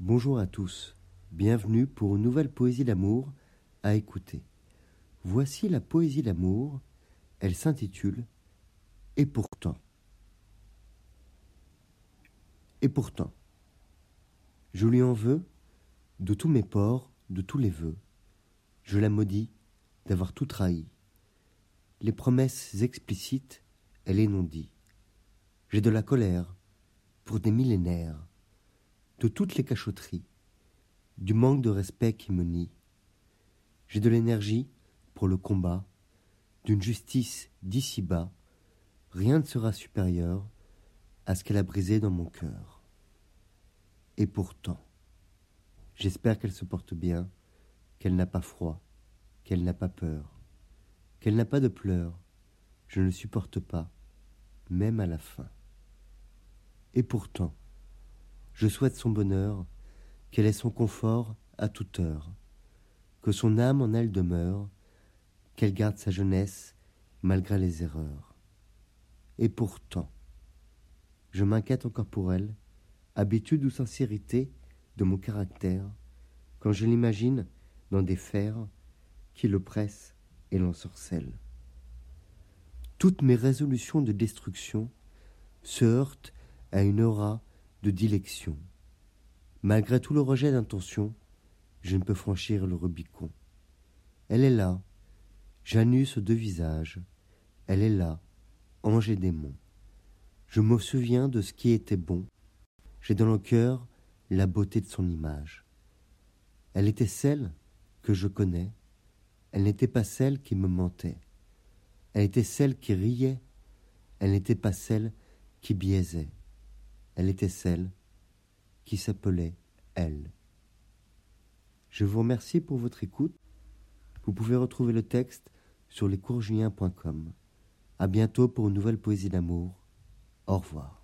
Bonjour à tous, bienvenue pour une nouvelle poésie d'amour à écouter. Voici la poésie d'amour, elle s'intitule Et pourtant. Et pourtant, je lui en veux, de tous mes ports, de tous les vœux, je la maudis d'avoir tout trahi. Les promesses explicites, elle est non dit. J'ai de la colère pour des millénaires de toutes les cachotteries, du manque de respect qui me nie. J'ai de l'énergie pour le combat, d'une justice d'ici bas, rien ne sera supérieur à ce qu'elle a brisé dans mon cœur. Et pourtant, j'espère qu'elle se porte bien, qu'elle n'a pas froid, qu'elle n'a pas peur, qu'elle n'a pas de pleurs, je ne supporte pas, même à la fin. Et pourtant, je souhaite son bonheur, qu'elle ait son confort à toute heure, que son âme en elle demeure, qu'elle garde sa jeunesse malgré les erreurs. Et pourtant, je m'inquiète encore pour elle, habitude ou sincérité de mon caractère, quand je l'imagine dans des fers qui le pressent et l'ensorcellent. Toutes mes résolutions de destruction se heurtent à une aura dilection. Malgré tout le rejet d'intention, je ne peux franchir le Rubicon. Elle est là, Janus deux visages. Elle est là, ange et démon. Je me souviens de ce qui était bon. J'ai dans le cœur la beauté de son image. Elle était celle que je connais. Elle n'était pas celle qui me mentait. Elle était celle qui riait. Elle n'était pas celle qui biaisait. Elle était celle qui s'appelait elle. Je vous remercie pour votre écoute. Vous pouvez retrouver le texte sur lescoursjulien.com. À bientôt pour une nouvelle poésie d'amour. Au revoir.